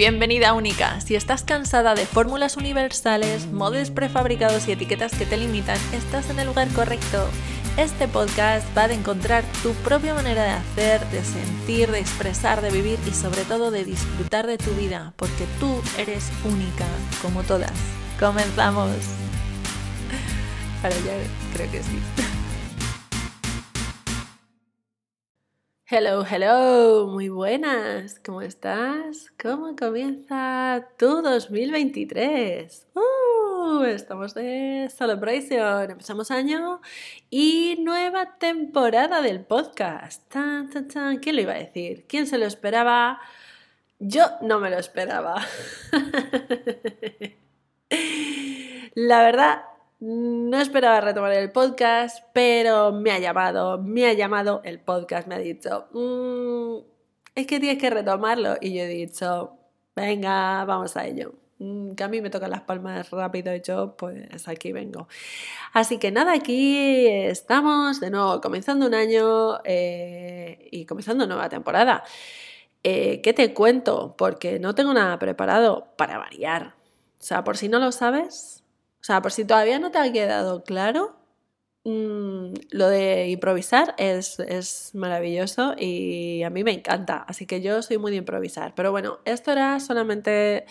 Bienvenida única. Si estás cansada de fórmulas universales, modos prefabricados y etiquetas que te limitan, estás en el lugar correcto. Este podcast va a encontrar tu propia manera de hacer, de sentir, de expresar, de vivir y sobre todo de disfrutar de tu vida, porque tú eres única, como todas. Comenzamos. Ahora ya creo que sí. Hello, hello, muy buenas, ¿cómo estás? ¿Cómo comienza tu 2023? ¡Uh! Estamos de celebration, empezamos año y nueva temporada del podcast. Tan, tan, tan. ¿Quién lo iba a decir? ¿Quién se lo esperaba? Yo no me lo esperaba. La verdad, no esperaba retomar el podcast, pero me ha llamado, me ha llamado el podcast, me ha dicho, mm, es que tienes que retomarlo. Y yo he dicho, venga, vamos a ello. Mm, que a mí me tocan las palmas rápido y yo pues aquí vengo. Así que nada, aquí estamos de nuevo comenzando un año eh, y comenzando nueva temporada. Eh, ¿Qué te cuento? Porque no tengo nada preparado para variar. O sea, por si no lo sabes, o sea, por si todavía no te ha quedado claro, mm, lo de improvisar es, es, maravilloso y a mí me encanta. Así que yo soy muy de improvisar. Pero bueno, esto era solamente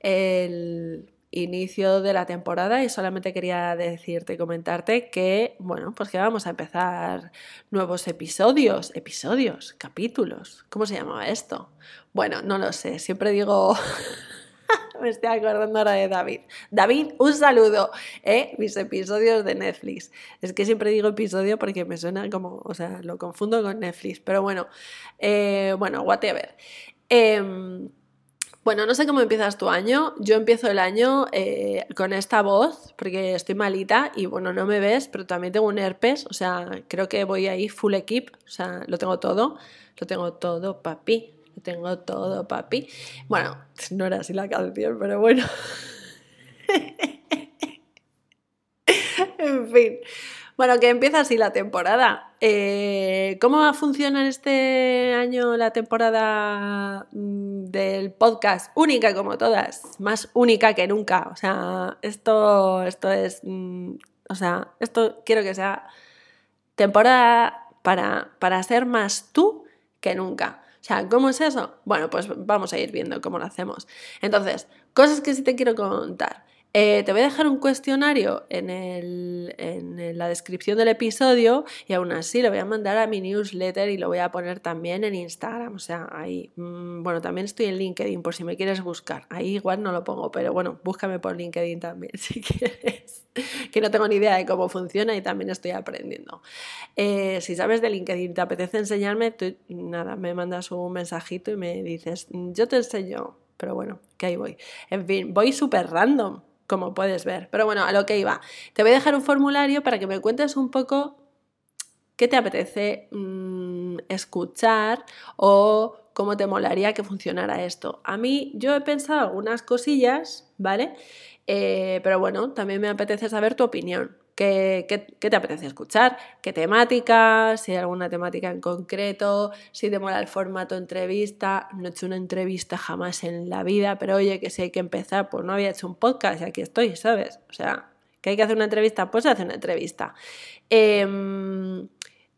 el inicio de la temporada y solamente quería decirte y comentarte que, bueno, pues que vamos a empezar nuevos episodios, episodios, capítulos. ¿Cómo se llama esto? Bueno, no lo sé, siempre digo Me estoy acordando ahora de David. David, un saludo. ¿eh? Mis episodios de Netflix. Es que siempre digo episodio porque me suena como, o sea, lo confundo con Netflix. Pero bueno, eh, bueno, whatever. Em, bueno, no sé cómo empiezas tu año. Yo empiezo el año eh, con esta voz porque estoy malita y bueno, no me ves, pero también tengo un herpes. O sea, creo que voy ahí full equip. O sea, lo tengo todo. Lo tengo todo, papi tengo todo, papi. Bueno, no era así la canción, pero bueno. en fin. Bueno, que empieza así la temporada. Eh, ¿Cómo va a funcionar este año la temporada mm, del podcast? Única como todas, más única que nunca. O sea, esto, esto es, mm, o sea, esto quiero que sea temporada para, para ser más tú que nunca. O sea, ¿cómo es eso? Bueno, pues vamos a ir viendo cómo lo hacemos. Entonces, cosas que sí te quiero contar. Eh, te voy a dejar un cuestionario en, en, la descripción del episodio y aún así lo voy a mandar a mi newsletter y lo voy a poner también en Instagram. O sea, ahí, mm, bueno, también estoy en LinkedIn por si me quieres buscar. Ahí igual no lo pongo, pero bueno, búscame por LinkedIn también si quieres. que no tengo ni idea de cómo funciona y también estoy aprendiendo. Eh, si sabes de LinkedIn, te apetece enseñarme, tú, nada, me mandas un mensajito y me dices, yo te enseño. Pero bueno, que ahí voy. En fin, voy súper random como puedes ver. Pero bueno, a lo que iba. Te voy a dejar un formulario para que me cuentes un poco qué te apetece mm, escuchar o cómo te molaría que funcionara esto. A mí yo he pensado algunas cosillas, ¿vale? Eh, pero bueno, también me apetece saber tu opinión. ¿Qué, te apetece escuchar? ¿Qué temática? Si hay alguna temática en concreto, si te mola el formato entrevista. No he hecho una entrevista jamás en la vida, pero oye, que si hay que empezar, pues no había hecho un podcast y aquí estoy, ¿sabes? O sea, que hay que hacer una entrevista, pues se hace una entrevista. Eh,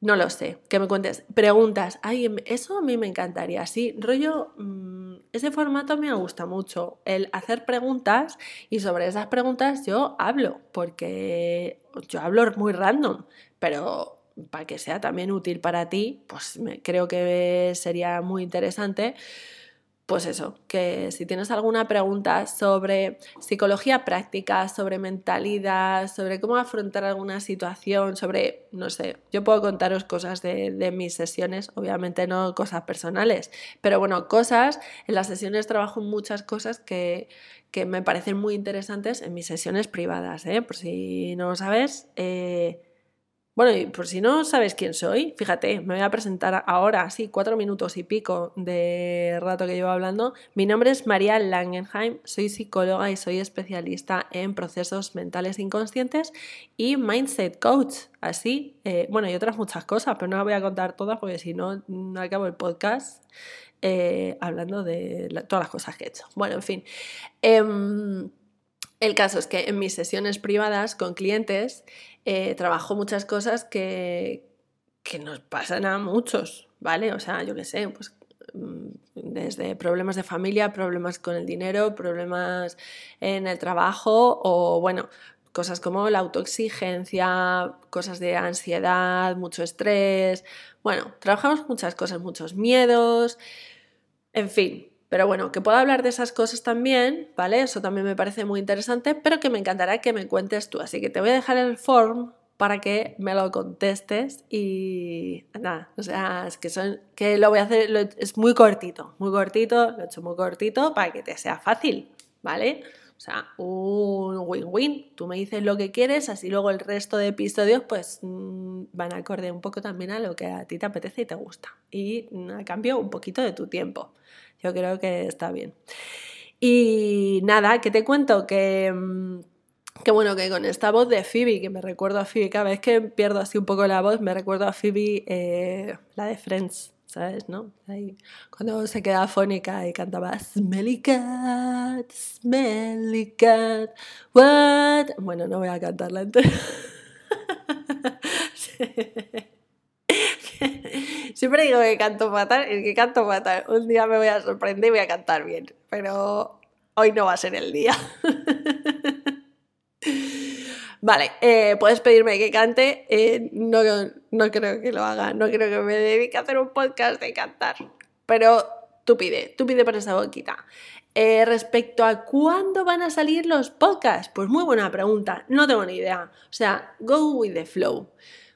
no lo sé, que me cuentes. Preguntas. Ay, em, eso a mí me encantaría. Sí, rollo, mm, ese formato me gusta mucho. El hacer preguntas y sobre esas preguntas yo hablo, porque yo hablo muy random, pero para que sea también útil para ti, pues creo que sería muy interesante pues eso, que si tienes alguna pregunta sobre psicología práctica, sobre mentalidad, sobre cómo afrontar alguna situación, sobre, no sé, yo puedo contaros cosas de, mis sesiones, obviamente no cosas personales, pero bueno, cosas, en las sesiones trabajo muchas cosas que, que me parecen muy interesantes en mis sesiones privadas, ¿eh? por si no lo sabes. Eh, bueno, y por si no sabes quién soy, fíjate, me voy a presentar ahora, sí, cuatro minutos y pico de rato que llevo hablando. Mi nombre es María Langenheim, soy psicóloga y soy especialista en procesos mentales inconscientes y mindset coach. Así, eh, bueno, y otras muchas cosas, pero no las voy a contar todas porque si no, no acabo el podcast. eh, hablando de todas las cosas que he hecho. Bueno, en fin. Em, el caso es que en mis sesiones privadas con clientes eh, trabajo muchas cosas que, que nos pasan a muchos, ¿vale? O sea, yo qué sé, pues mm, desde problemas de familia, problemas con el dinero, problemas en el trabajo o bueno, cosas como la autoexigencia, cosas de ansiedad, mucho estrés. Bueno, trabajamos muchas cosas, muchos miedos, en fin. Pero bueno, que puedo hablar de esas cosas también, ¿vale? Eso también me parece muy interesante, pero que me encantará que me cuentes tú. Así que te voy a dejar el form para que me lo contestes y nada, o sea, es que, son, que lo voy a hacer, es muy cortito, muy cortito, lo he hecho muy cortito para que te sea fácil, ¿vale? O sea, un win-win. Tú me dices lo que quieres, así luego el resto de episodios pues mm, van a acorde un poco también a lo que a ti te apetece y te gusta. Y mm, a cambio un poquito de tu tiempo. Yo creo que está bien. Y nada, que te cuento que mm, Qué bueno que con esta voz de Phoebe, que me recuerdo a Phoebe, cada vez que pierdo así un poco la voz, me recuerdo a Phoebe, eh, la de Friends, ¿sabes? ¿No? Ahí, cuando se queda fónica y cantaba Smelly Cat, Smelly Cat, what? Bueno, no voy a cantarla entera. Siempre digo que canto fatal, y que canto fatal. Un día me voy a sorprender y voy a cantar bien, pero hoy no va a ser el día. Vale, eh, puedes pedirme que cante. Eh, no, no creo que lo haga. No creo que me dedique a hacer un podcast de cantar. Pero tú pide, tú pide por esa boquita. Eh, respecto a cuándo van a salir los podcasts, pues muy buena pregunta. No tengo ni idea. O sea, go with the flow.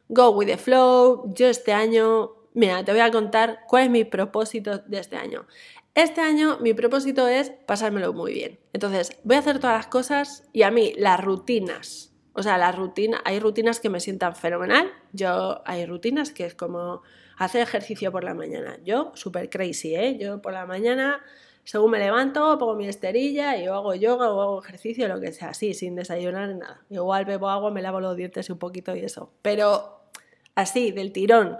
Go with the flow. Yo este año, mira, te voy a contar cuál es mi propósito de este año. Este año mi propósito es pasármelo muy bien. Entonces, voy a hacer todas las cosas y a mí las rutinas o sea, la rutina, hay rutinas que me sientan fenomenal. Yo hay rutinas que es como hacer ejercicio por la mañana. Yo, súper crazy, ¿eh? Yo por la mañana, según me levanto, pongo mi esterilla y hago yoga o hago ejercicio, lo que sea, así, sin desayunar ni nada. Igual bebo agua, me lavo los dientes un poquito y eso. Pero así, del tirón.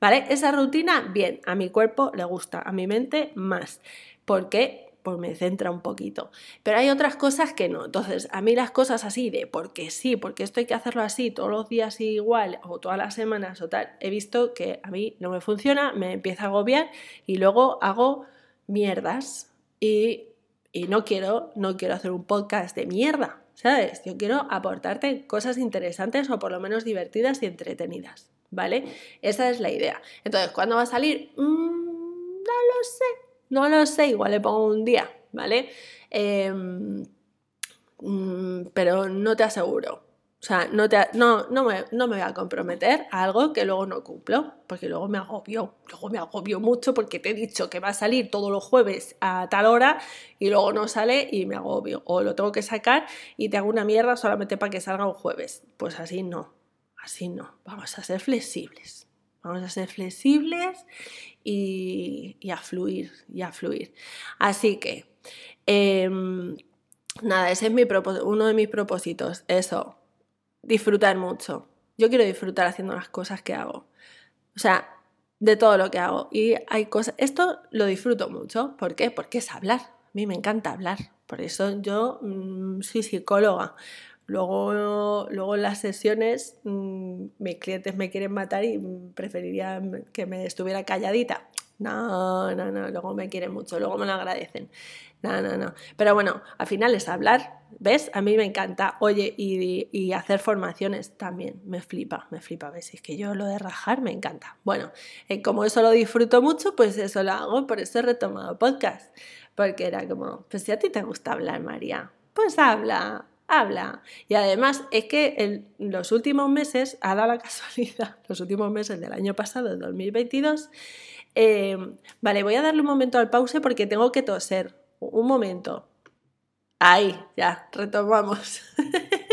¿Vale? Esa rutina, bien, a mi cuerpo le gusta, a mi mente más. ¿Por qué? Pues me centra un poquito. Pero hay otras cosas que no. Entonces, a mí las cosas así de porque sí, porque esto hay que hacerlo así todos los días igual o todas las semanas o tal, he visto que a mí no me funciona, me empieza a agobiar y luego hago mierdas y, y no quiero, no quiero hacer un podcast de mierda, ¿sabes? Yo quiero aportarte cosas interesantes o por lo menos divertidas y entretenidas, ¿vale? Esa es la idea. Entonces, ¿cuándo va a salir? Mm, no lo sé no lo sé, igual le pongo un día, ¿vale? Em, mm, pero no te aseguro. O sea, no, te, no, no, me, no me voy a comprometer a algo que luego no cumplo, porque luego me agobio. Luego me agobio mucho porque te he dicho que va a salir todos los jueves a tal hora y luego no sale y me agobio. O lo tengo que sacar y te hago una mierda solamente para que salga un jueves. Pues así no, así no. Vamos a ser flexibles. Vamos a ser flexibles y, a fluir, y a fluir. Así que, em, nada, ese es mi uno de mis propósitos, eso, disfrutar mucho. Yo quiero disfrutar haciendo las cosas que hago. O sea, de todo lo que hago. Y hay cosas, esto lo disfruto mucho. ¿Por qué? Porque es hablar. A mí me encanta hablar. Por eso yo mm, soy psicóloga. Luego, luego en las sesiones mm, mis clientes me quieren matar y preferirían que me estuviera calladita. No, no, no, luego me quieren mucho, luego me lo agradecen. No, no, no. Pero bueno, al final es hablar, ¿ves? A mí me encanta. Oye, y, hacer formaciones también, me flipa, me flipa. ¿Ves? Es que yo lo de rajar me encanta. Bueno, eh, como eso lo disfruto mucho, pues eso lo hago, por eso he retomado podcast. Porque era como, pues si a ti te gusta hablar, María, pues habla, habla. Y además es que en los últimos meses, ha dado la casualidad, los últimos meses del año pasado, 2022, em, vale, voy a darle un momento al pause porque tengo que toser. Un momento. Ahí, ya, retomamos.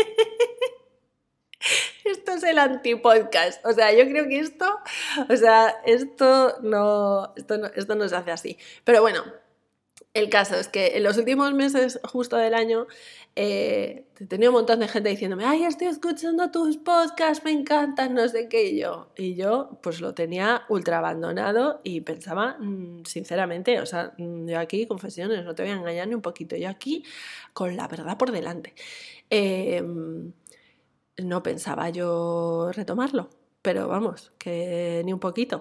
esto es el antipodcast. O sea, yo creo que esto, o sea, esto no, esto no, esto no se hace así. Pero bueno, El caso es que en los últimos meses justo del año eh, tenía un montón de gente diciéndome, ay, estoy escuchando tus podcasts, me encantan, no sé qué, y yo, y yo pues lo tenía ultra abandonado y pensaba, mm, sinceramente, o sea, mm, yo aquí, confesiones, no te voy a engañar ni un poquito, yo aquí con la verdad por delante. Em, no pensaba yo retomarlo, pero vamos, que ni un poquito.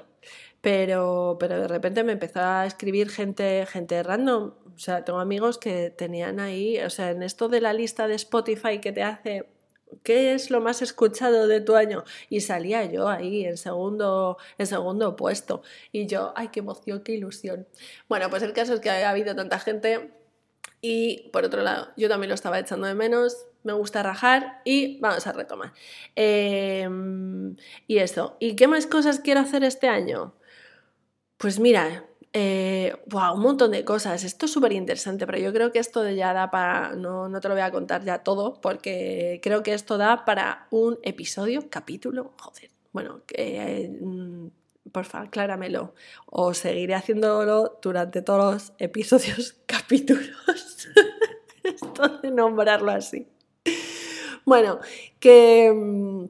Pero, pero de repente me empezó a escribir gente, gente random. O sea, tengo amigos que tenían ahí, o sea, en esto de la lista de Spotify que te hace ¿qué es lo más escuchado de tu año? Y salía yo ahí en segundo, en segundo puesto. Y yo, ay, qué emoción, qué ilusión. Bueno, pues el caso es que ha habido tanta gente y por otro lado, yo también lo estaba echando de menos, me gusta rajar y vamos a retomar. Em, y eso, ¿y qué más cosas quiero hacer este año? Pues mira, eh, un montón de cosas. Esto es súper interesante, pero yo creo que esto ya da para. No, no, te lo voy a contar ya todo, porque creo que esto da para un episodio, capítulo. Joder. Bueno. Mm, porfa, acláramelo. O seguiré haciéndolo durante todos los episodios, capítulos. esto de nombrarlo así. Bueno, que mm,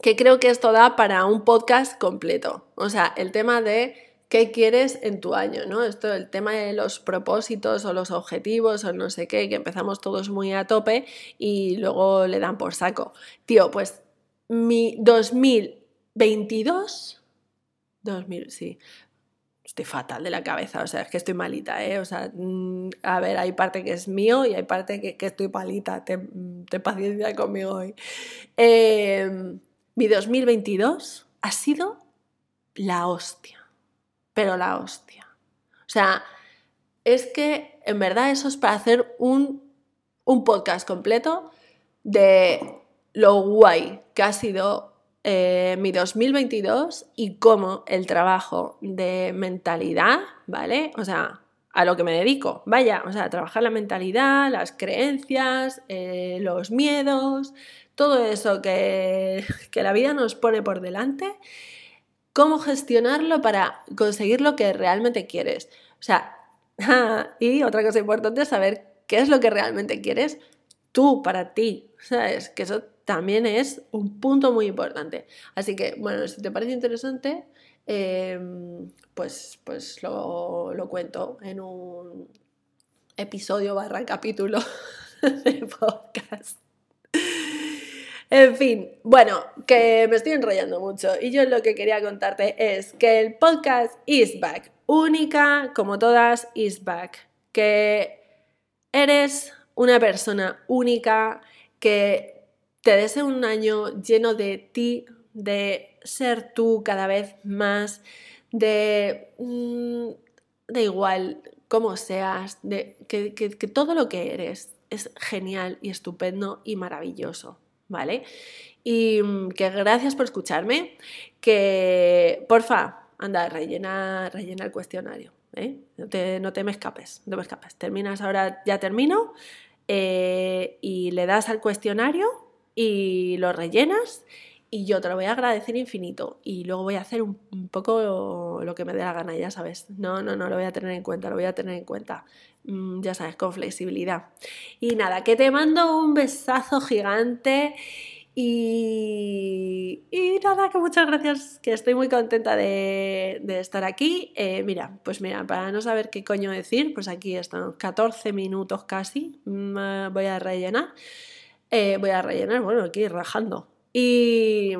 que creo que esto da para un podcast completo. O sea, el tema de qué quieres en tu año, ¿no? Esto, el tema de los propósitos o los objetivos o no sé qué, que empezamos todos muy a tope y luego le dan por saco. Tío, pues mi 2022, 2000, sí, estoy fatal de la cabeza, o sea, es que estoy malita, ¿eh? O sea, mm, a ver, hay parte que es mío y hay parte que, estoy malita, ten, paciencia conmigo hoy. Em, mi 2022 ha sido la hostia pero la hostia. O sea, es que en verdad eso es para hacer un, podcast completo de lo guay que ha sido eh, mi 2022 y cómo el trabajo de mentalidad, ¿vale? O sea, a lo que me dedico, vaya, o sea, trabajar la mentalidad, las creencias, eh, los miedos, todo eso que, que la vida nos pone por delante cómo gestionarlo para conseguir lo que realmente quieres. O sea, y otra cosa importante es saber qué es lo que realmente quieres tú para ti, ¿sabes? Que eso también es un punto muy importante. Así que, bueno, si te parece interesante, em, pues, pues lo, lo cuento en un episodio barra capítulo de podcast. En fin, bueno, que me estoy enrollando mucho. Y yo lo que quería contarte es que el podcast is back, única como todas is back, que eres una persona única, que te deseo un año lleno de ti, de ser tú cada vez más, de... Mm, da igual cómo seas, de que todo lo que eres es genial y estupendo y maravilloso. ¿Vale? Y mm, que gracias por escucharme, que porfa, anda, rellena, rellena el cuestionario, ¿eh? no, te, no, te, me escapes, no me escapes. Terminas ahora, ya termino, eh, y le das al cuestionario y lo rellenas y yo te lo voy a agradecer infinito y luego voy a hacer un, poco lo, que me dé la gana, ya sabes. No, no, no lo voy a tener en cuenta, lo voy a tener en cuenta. Mm, ya sabes, con flexibilidad. Y nada, que te mando un besazo gigante. Y, y, nada, que muchas gracias, que estoy muy contenta de, estar aquí. Eh, mira, pues mira, para no saber qué coño decir, pues aquí están 14 minutos casi, mm, voy a rellenar. Eh, voy a rellenar, bueno, aquí rajando. Y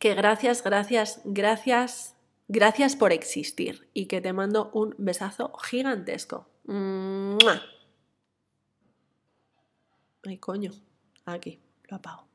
que gracias, gracias, gracias, gracias por existir y que te mando un besazo gigantesco. Ay, coño. Aquí, lo apago.